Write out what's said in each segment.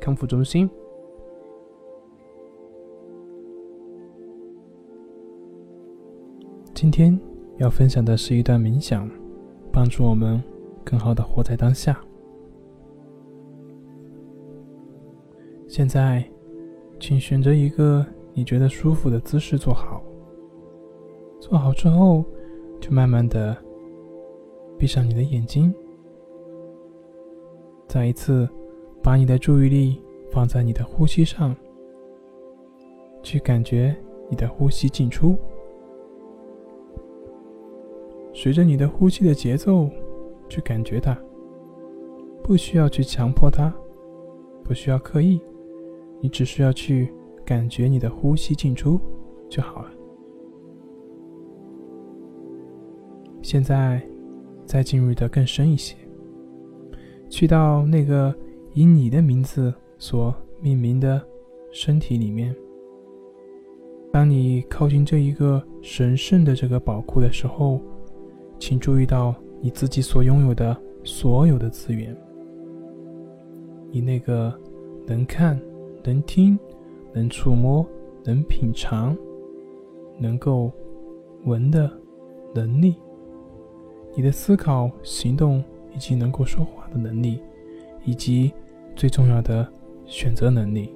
康复中心。今天要分享的是一段冥想，帮助我们更好的活在当下。现在，请选择一个你觉得舒服的姿势坐好。坐好之后，就慢慢的闭上你的眼睛，再一次。把你的注意力放在你的呼吸上，去感觉你的呼吸进出，随着你的呼吸的节奏去感觉它，不需要去强迫它，不需要刻意，你只需要去感觉你的呼吸进出就好了。现在再进入的更深一些，去到那个。以你的名字所命名的身体里面，当你靠近这一个神圣的这个宝库的时候，请注意到你自己所拥有的所有的资源。你那个能看、能听、能触摸、能品尝、能够闻的能力，你的思考、行动以及能够说话的能力。以及最重要的选择能力，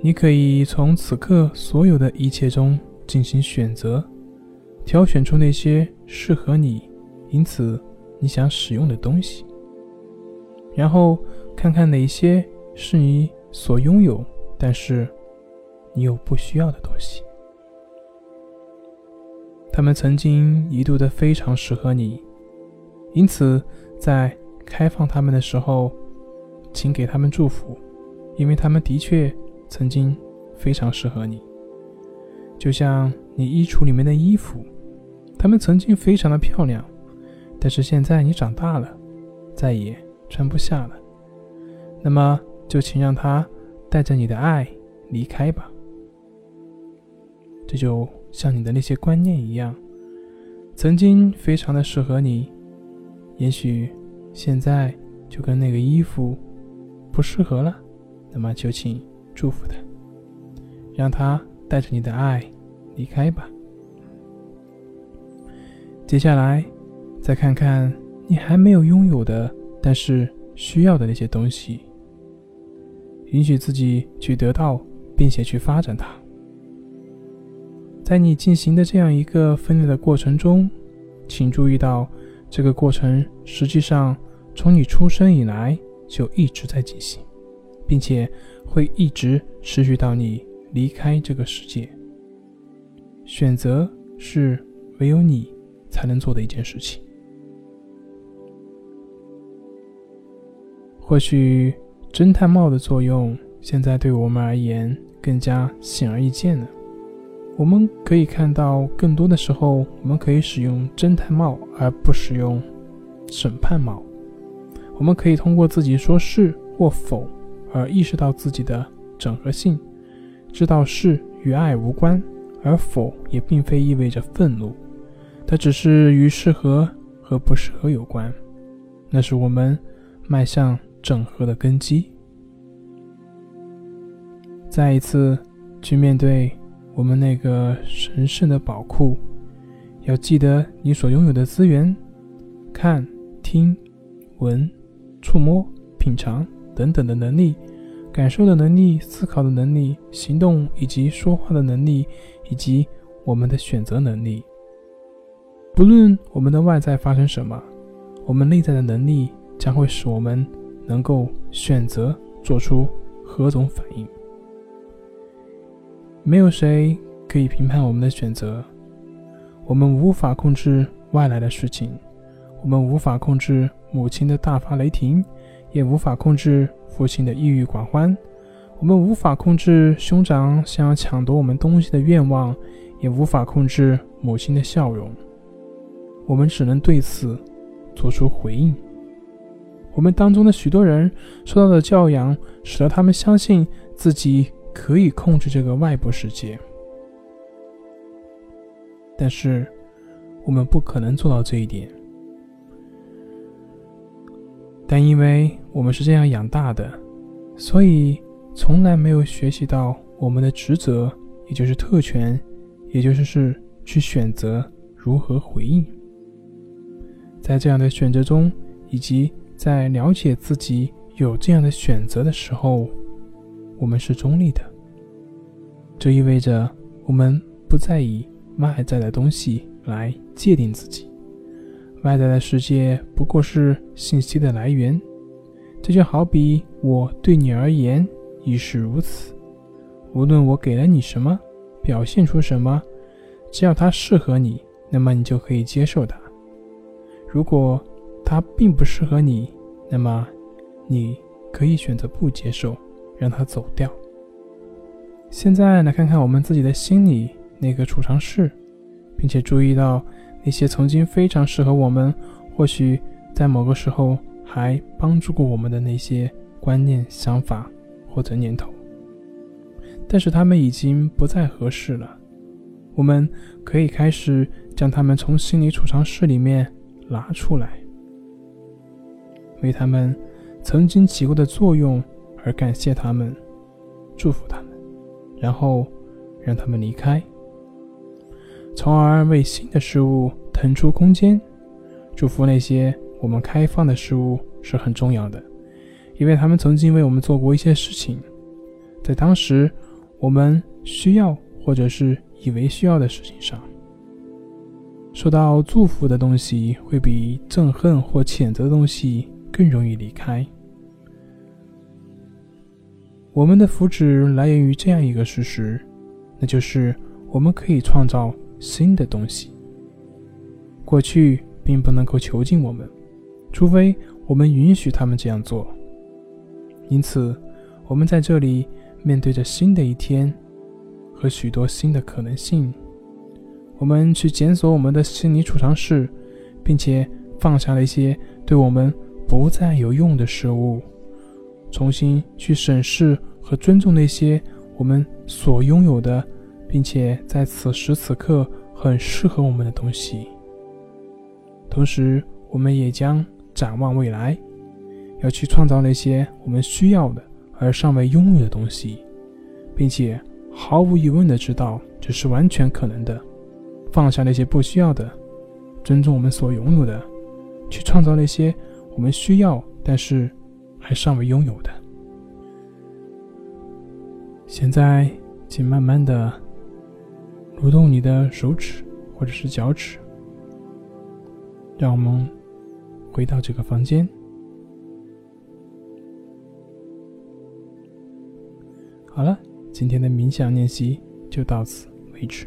你可以从此刻所有的一切中进行选择，挑选出那些适合你，因此你想使用的东西，然后看看哪些是你所拥有，但是你又不需要的东西。他们曾经一度的非常适合你，因此在。开放他们的时候，请给他们祝福，因为他们的确曾经非常适合你。就像你衣橱里面的衣服，他们曾经非常的漂亮，但是现在你长大了，再也穿不下了。那么就请让他带着你的爱离开吧。这就像你的那些观念一样，曾经非常的适合你，也许。现在就跟那个衣服不适合了，那么就请祝福他，让他带着你的爱离开吧。接下来，再看看你还没有拥有的，但是需要的那些东西，允许自己去得到，并且去发展它。在你进行的这样一个分裂的过程中，请注意到。这个过程实际上从你出生以来就一直在进行，并且会一直持续到你离开这个世界。选择是唯有你才能做的一件事情。或许侦探帽的作用现在对我们而言更加显而易见了。我们可以看到，更多的时候，我们可以使用侦探帽，而不使用审判帽。我们可以通过自己说是或否，而意识到自己的整合性，知道是与爱无关，而否也并非意味着愤怒，它只是与适合和不适合有关。那是我们迈向整合的根基。再一次去面对。我们那个神圣的宝库，要记得你所拥有的资源：看、听、闻、触摸、品尝等等的能力，感受的能力、思考的能力、行动以及说话的能力，以及我们的选择能力。不论我们的外在发生什么，我们内在的能力将会使我们能够选择做出何种反应。没有谁可以评判我们的选择，我们无法控制外来的事情，我们无法控制母亲的大发雷霆，也无法控制父亲的抑郁寡欢，我们无法控制兄长想要抢夺我们东西的愿望，也无法控制母亲的笑容。我们只能对此做出回应。我们当中的许多人受到的教养，使得他们相信自己可以控制这个外部世界。但是，我们不可能做到这一点。但因为我们是这样养大的，所以从来没有学习到我们的职责，也就是特权，也就是是去选择如何回应。在这样的选择中，以及在了解自己有这样的选择的时候，我们是中立的。这意味着我们不再以外在的东西来界定自己。外在的世界不过是信息的来源，这就好比我对你而言亦是如此。无论我给了你什么，表现出什么，只要它适合你，那么你就可以接受它。如果它并不适合你，那么你可以选择不接受，让它走掉。现在来看看我们自己的心里那个储藏室，并且注意到。那些曾经非常适合我们，或许在某个时候还帮助过我们的那些观念、想法或者念头，但是他们已经不再合适了。我们可以开始将他们从心理储藏室里面拿出来，为他们曾经起过的作用而感谢他们，祝福他们，然后让他们离开。从而为新的事物腾出空间，祝福那些我们开放的事物是很重要的，因为他们曾经为我们做过一些事情，在当时我们需要或者是以为需要的事情上，受到祝福的东西会比憎恨或谴责的东西更容易离开。我们的福祉来源于这样一个事实，那就是我们可以创造。新的东西，过去并不能够囚禁我们，除非我们允许他们这样做。因此，我们在这里面对着新的一天和许多新的可能性。我们去检索我们的心理储藏室，并且放下了一些对我们不再有用的事物，重新去审视和尊重那些我们所拥有的。并且在此时此刻很适合我们的东西。同时，我们也将展望未来，要去创造那些我们需要的而尚未拥有的东西，并且毫无疑问的知道这是完全可能的。放下那些不需要的，尊重我们所拥有的，去创造那些我们需要但是还尚未拥有的。现在，请慢慢的。蠕动你的手指或者是脚趾，让我们回到这个房间。好了，今天的冥想练习就到此为止。